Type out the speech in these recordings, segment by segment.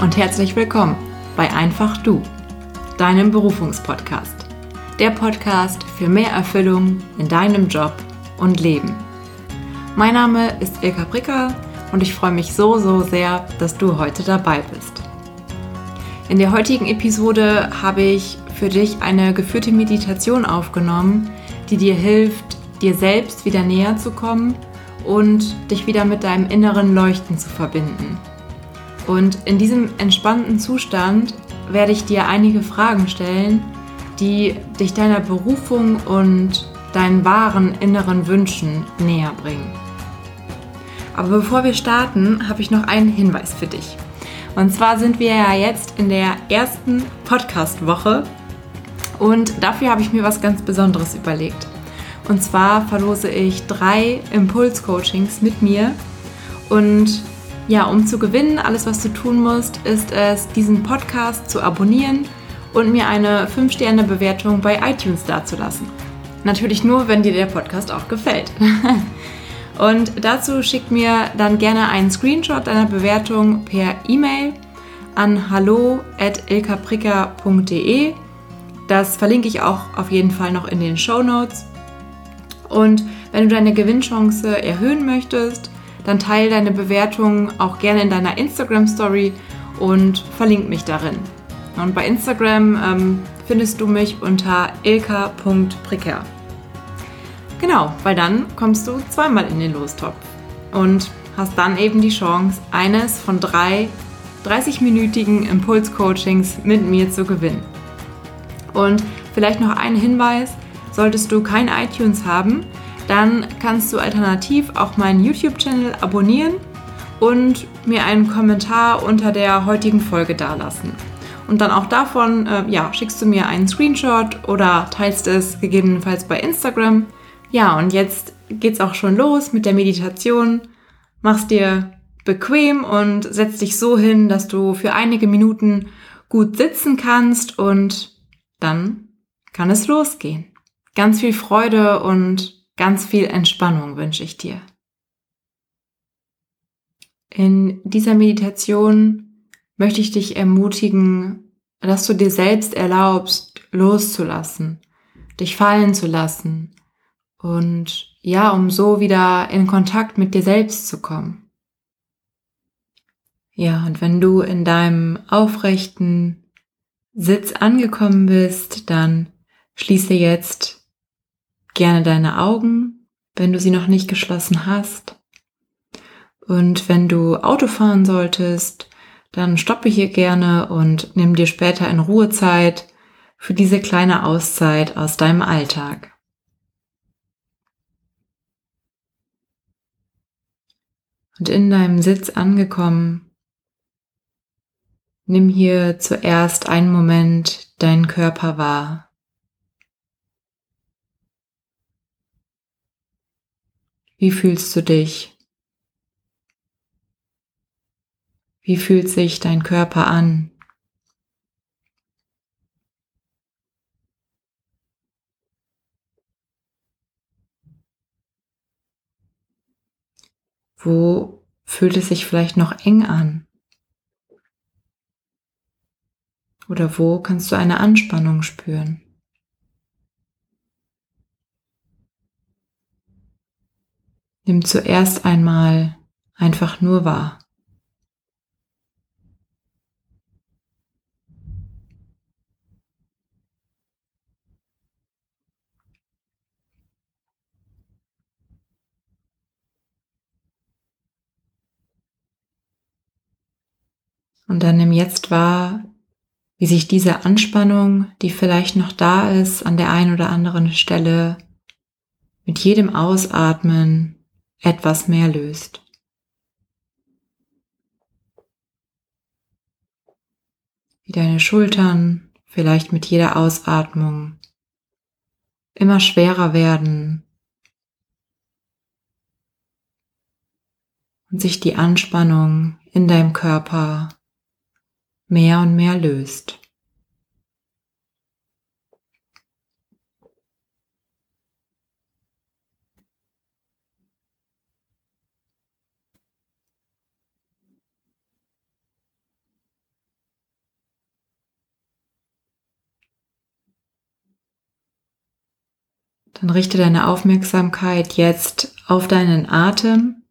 und herzlich willkommen bei Einfach Du, deinem Berufungspodcast. Der Podcast für mehr Erfüllung in deinem Job und Leben. Mein Name ist Ilka Bricker und ich freue mich so, so sehr, dass du heute dabei bist. In der heutigen Episode habe ich für dich eine geführte Meditation aufgenommen, die dir hilft, dir selbst wieder näher zu kommen und dich wieder mit deinem inneren Leuchten zu verbinden. Und in diesem entspannten Zustand werde ich dir einige Fragen stellen, die dich deiner Berufung und deinen wahren inneren Wünschen näher bringen. Aber bevor wir starten, habe ich noch einen Hinweis für dich. Und zwar sind wir ja jetzt in der ersten Podcast-Woche und dafür habe ich mir was ganz Besonderes überlegt. Und zwar verlose ich drei Impuls-Coachings mit mir. Und ja, um zu gewinnen, alles was du tun musst, ist es, diesen Podcast zu abonnieren und mir eine 5-Sterne-Bewertung bei iTunes dazulassen. Natürlich nur, wenn dir der Podcast auch gefällt. und dazu schick mir dann gerne einen Screenshot deiner Bewertung per E-Mail an hallo.ilkapricker.de. Das verlinke ich auch auf jeden Fall noch in den Show Notes. Und wenn du deine Gewinnchance erhöhen möchtest, dann teile deine Bewertung auch gerne in deiner Instagram Story und verlink mich darin. Und bei Instagram ähm, findest du mich unter ilka.pricker. Genau, weil dann kommst du zweimal in den Lostopf und hast dann eben die Chance, eines von drei 30-minütigen Impulscoachings mit mir zu gewinnen. Und vielleicht noch ein Hinweis, Solltest du kein iTunes haben, dann kannst du alternativ auch meinen YouTube-Channel abonnieren und mir einen Kommentar unter der heutigen Folge dalassen. Und dann auch davon äh, ja, schickst du mir einen Screenshot oder teilst es gegebenenfalls bei Instagram. Ja, und jetzt geht's auch schon los mit der Meditation. Mach's dir bequem und setz dich so hin, dass du für einige Minuten gut sitzen kannst und dann kann es losgehen. Ganz viel Freude und ganz viel Entspannung wünsche ich dir. In dieser Meditation möchte ich dich ermutigen, dass du dir selbst erlaubst, loszulassen, dich fallen zu lassen und ja, um so wieder in Kontakt mit dir selbst zu kommen. Ja, und wenn du in deinem aufrechten Sitz angekommen bist, dann schließe jetzt gerne deine Augen, wenn du sie noch nicht geschlossen hast. Und wenn du Auto fahren solltest, dann stoppe hier gerne und nimm dir später in Ruhe Zeit für diese kleine Auszeit aus deinem Alltag. Und in deinem Sitz angekommen, nimm hier zuerst einen Moment deinen Körper wahr. Wie fühlst du dich? Wie fühlt sich dein Körper an? Wo fühlt es sich vielleicht noch eng an? Oder wo kannst du eine Anspannung spüren? Nimm zuerst einmal einfach nur wahr. Und dann nimm jetzt wahr, wie sich diese Anspannung, die vielleicht noch da ist, an der einen oder anderen Stelle, mit jedem Ausatmen etwas mehr löst. Wie deine Schultern vielleicht mit jeder Ausatmung immer schwerer werden und sich die Anspannung in deinem Körper mehr und mehr löst. Dann richte deine Aufmerksamkeit jetzt auf deinen Atem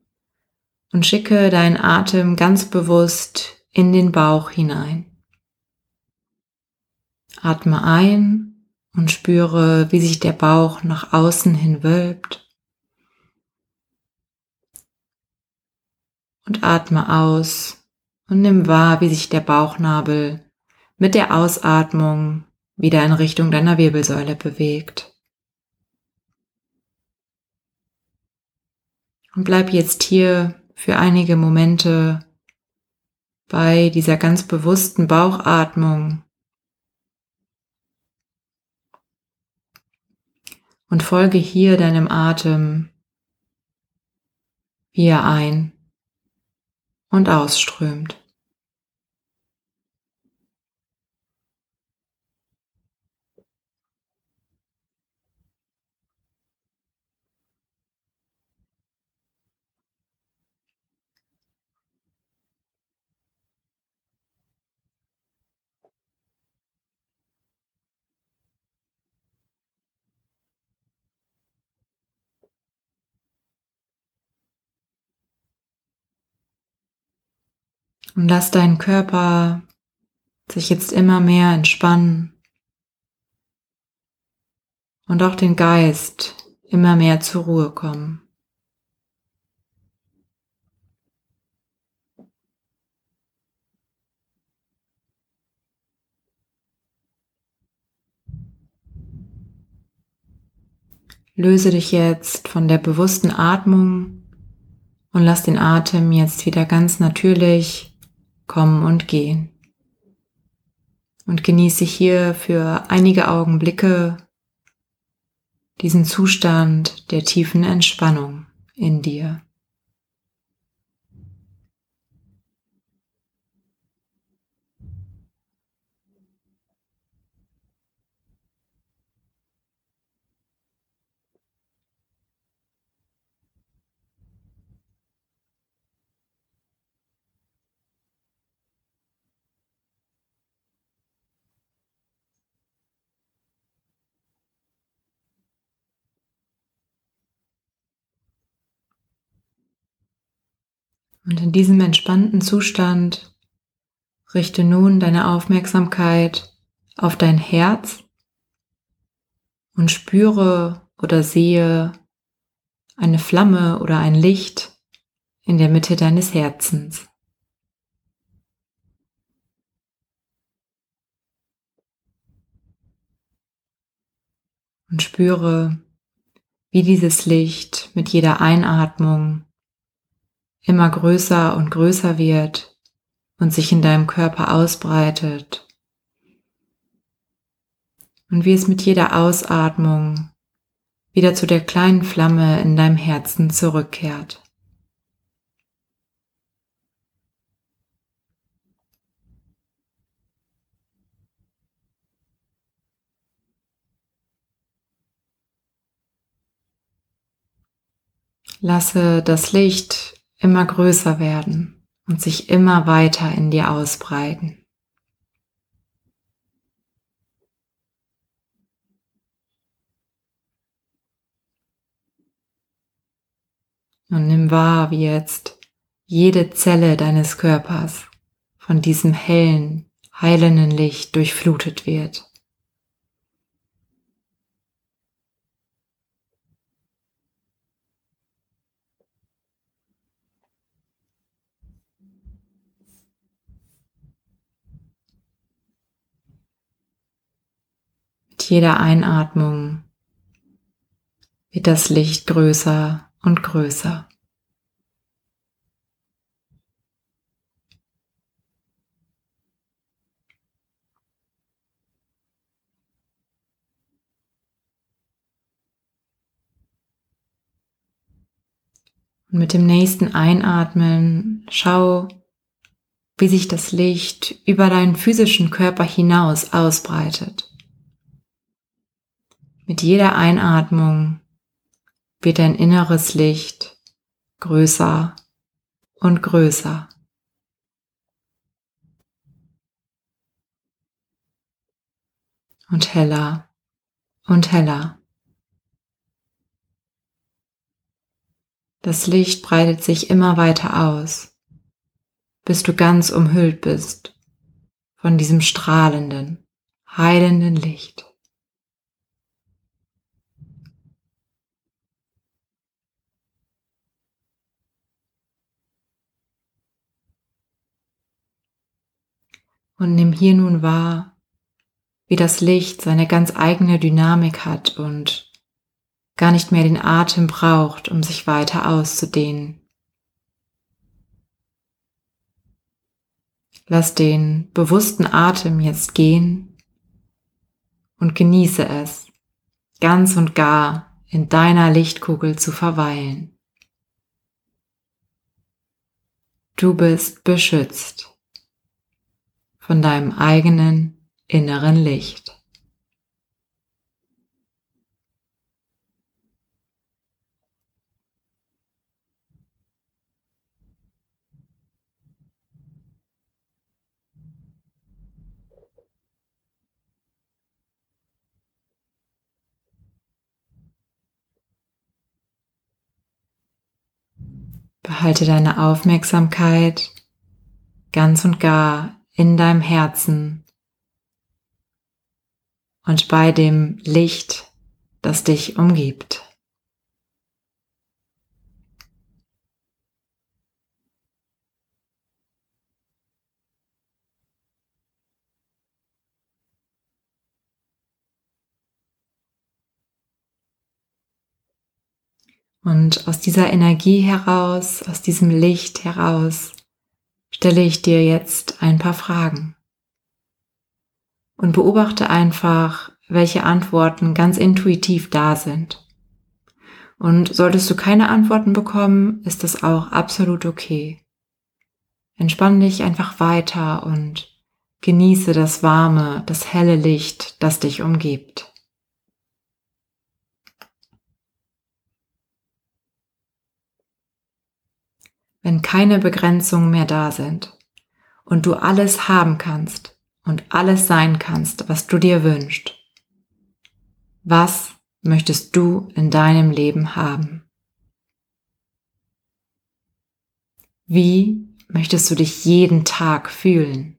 und schicke deinen Atem ganz bewusst in den Bauch hinein. Atme ein und spüre, wie sich der Bauch nach außen hin wölbt. Und atme aus und nimm wahr, wie sich der Bauchnabel mit der Ausatmung wieder in Richtung deiner Wirbelsäule bewegt. Und bleib jetzt hier für einige Momente bei dieser ganz bewussten Bauchatmung und folge hier deinem Atem, wie er ein und ausströmt. Und lass deinen Körper sich jetzt immer mehr entspannen und auch den Geist immer mehr zur Ruhe kommen. Löse dich jetzt von der bewussten Atmung und lass den Atem jetzt wieder ganz natürlich kommen und gehen. Und genieße hier für einige Augenblicke diesen Zustand der tiefen Entspannung in dir. Und in diesem entspannten Zustand richte nun deine Aufmerksamkeit auf dein Herz und spüre oder sehe eine Flamme oder ein Licht in der Mitte deines Herzens. Und spüre, wie dieses Licht mit jeder Einatmung immer größer und größer wird und sich in deinem Körper ausbreitet. Und wie es mit jeder Ausatmung wieder zu der kleinen Flamme in deinem Herzen zurückkehrt. Lasse das Licht immer größer werden und sich immer weiter in dir ausbreiten. Und nimm wahr, wie jetzt jede Zelle deines Körpers von diesem hellen, heilenden Licht durchflutet wird. Jeder Einatmung wird das Licht größer und größer. Und mit dem nächsten Einatmen schau, wie sich das Licht über deinen physischen Körper hinaus ausbreitet. Mit jeder Einatmung wird dein inneres Licht größer und größer. Und heller und heller. Das Licht breitet sich immer weiter aus, bis du ganz umhüllt bist von diesem strahlenden, heilenden Licht. Und nimm hier nun wahr, wie das Licht seine ganz eigene Dynamik hat und gar nicht mehr den Atem braucht, um sich weiter auszudehnen. Lass den bewussten Atem jetzt gehen und genieße es, ganz und gar in deiner Lichtkugel zu verweilen. Du bist beschützt von deinem eigenen inneren Licht. Behalte deine Aufmerksamkeit ganz und gar in deinem Herzen und bei dem Licht, das dich umgibt. Und aus dieser Energie heraus, aus diesem Licht heraus, stelle ich dir jetzt ein paar Fragen. Und beobachte einfach, welche Antworten ganz intuitiv da sind. Und solltest du keine Antworten bekommen, ist das auch absolut okay. Entspann dich einfach weiter und genieße das warme, das helle Licht, das dich umgibt. Wenn keine Begrenzungen mehr da sind und du alles haben kannst und alles sein kannst, was du dir wünschst. Was möchtest du in deinem Leben haben? Wie möchtest du dich jeden Tag fühlen?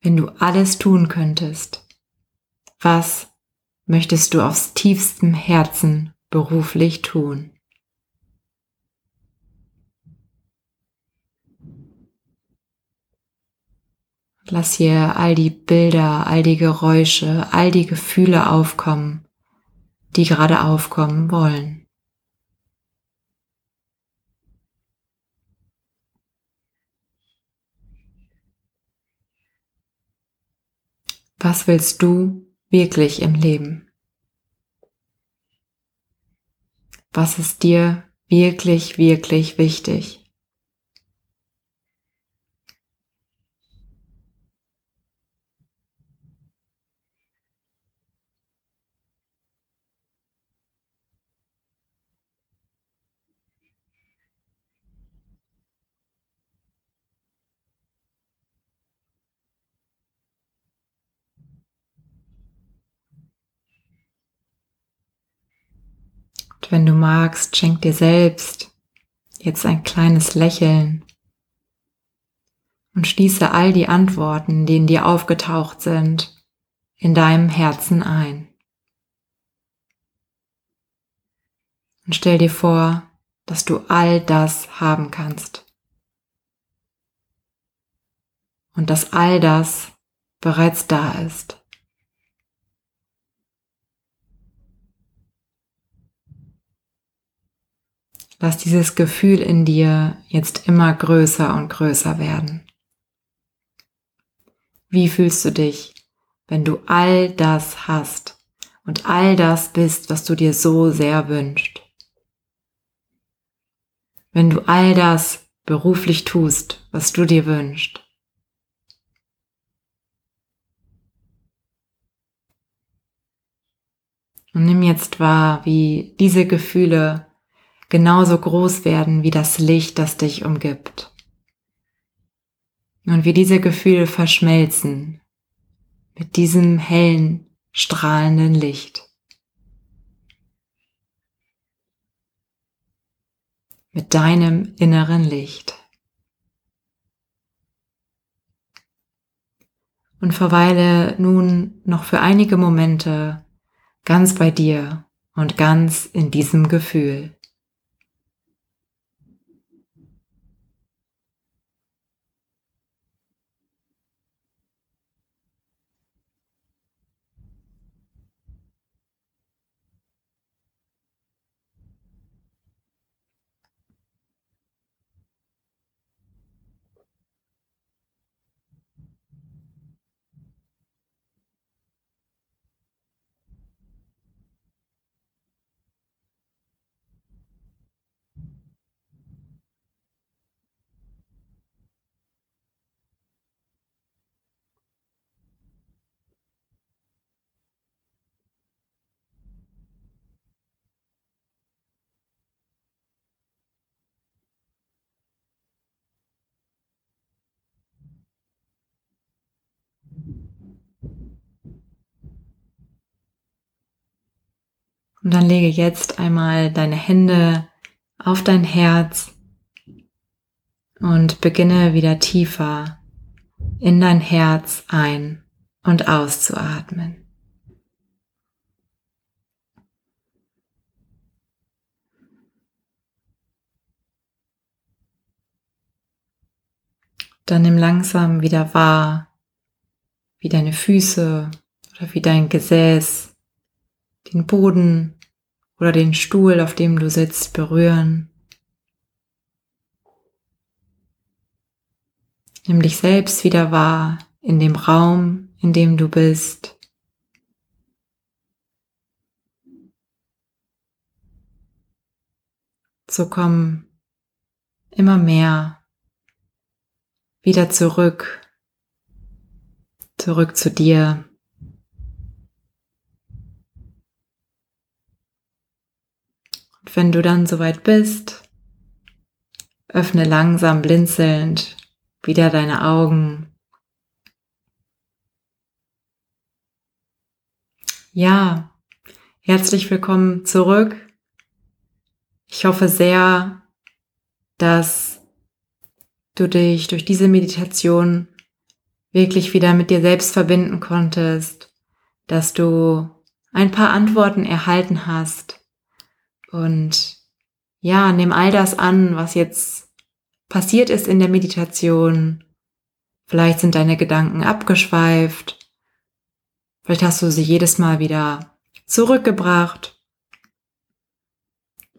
Wenn du alles tun könntest, was möchtest du aus tiefstem Herzen beruflich tun? Lass hier all die Bilder, all die Geräusche, all die Gefühle aufkommen, die gerade aufkommen wollen. Was willst du wirklich im Leben? Was ist dir wirklich, wirklich wichtig? Wenn du magst, schenk dir selbst jetzt ein kleines Lächeln und schließe all die Antworten, die in dir aufgetaucht sind, in deinem Herzen ein. Und stell dir vor, dass du all das haben kannst. Und dass all das bereits da ist. Lass dieses Gefühl in dir jetzt immer größer und größer werden. Wie fühlst du dich, wenn du all das hast und all das bist, was du dir so sehr wünschst? Wenn du all das beruflich tust, was du dir wünschst? Und nimm jetzt wahr, wie diese Gefühle genauso groß werden wie das Licht, das dich umgibt. Und wie diese Gefühle verschmelzen mit diesem hellen, strahlenden Licht. Mit deinem inneren Licht. Und verweile nun noch für einige Momente ganz bei dir und ganz in diesem Gefühl. Und dann lege jetzt einmal deine Hände auf dein Herz und beginne wieder tiefer in dein Herz ein und auszuatmen. Dann nimm langsam wieder wahr, wie deine Füße oder wie dein Gesäß den Boden oder den Stuhl, auf dem du sitzt, berühren. Nimm dich selbst wieder wahr in dem Raum, in dem du bist. So komm immer mehr wieder zurück, zurück zu dir. Wenn du dann soweit bist, öffne langsam blinzelnd wieder deine Augen. Ja, herzlich willkommen zurück. Ich hoffe sehr, dass du dich durch diese Meditation wirklich wieder mit dir selbst verbinden konntest, dass du ein paar Antworten erhalten hast und ja, nimm all das an, was jetzt passiert ist in der Meditation. Vielleicht sind deine Gedanken abgeschweift. Vielleicht hast du sie jedes Mal wieder zurückgebracht.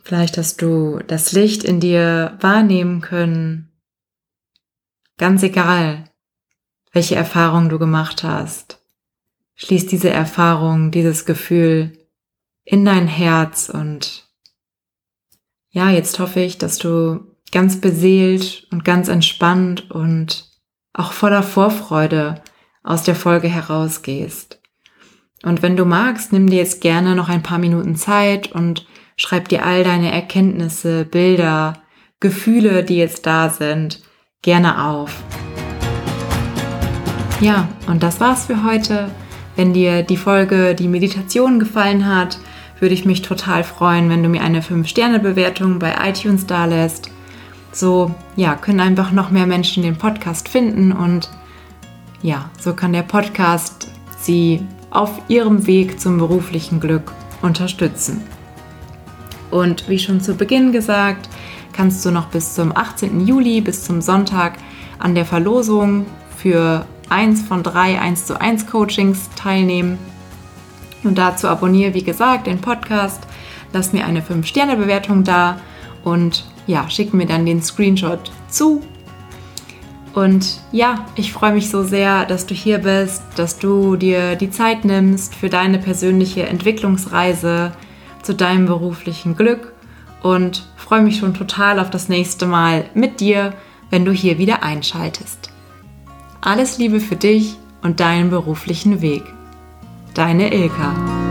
Vielleicht hast du das Licht in dir wahrnehmen können. Ganz egal, welche Erfahrung du gemacht hast. Schließ diese Erfahrung, dieses Gefühl in dein Herz und ja, jetzt hoffe ich, dass du ganz beseelt und ganz entspannt und auch voller Vorfreude aus der Folge herausgehst. Und wenn du magst, nimm dir jetzt gerne noch ein paar Minuten Zeit und schreib dir all deine Erkenntnisse, Bilder, Gefühle, die jetzt da sind, gerne auf. Ja, und das war's für heute. Wenn dir die Folge, die Meditation gefallen hat, würde ich mich total freuen, wenn du mir eine 5-Sterne-Bewertung bei iTunes dalässt. So, ja, können einfach noch mehr Menschen den Podcast finden und ja, so kann der Podcast sie auf ihrem Weg zum beruflichen Glück unterstützen. Und wie schon zu Beginn gesagt, kannst du noch bis zum 18. Juli, bis zum Sonntag an der Verlosung für eins von drei 1 zu 1 Coachings teilnehmen. Und dazu abonniere, wie gesagt, den Podcast, lass mir eine 5-Sterne-Bewertung da und ja, schick mir dann den Screenshot zu. Und ja, ich freue mich so sehr, dass du hier bist, dass du dir die Zeit nimmst für deine persönliche Entwicklungsreise zu deinem beruflichen Glück und freue mich schon total auf das nächste Mal mit dir, wenn du hier wieder einschaltest. Alles Liebe für dich und deinen beruflichen Weg. Deine Ilka.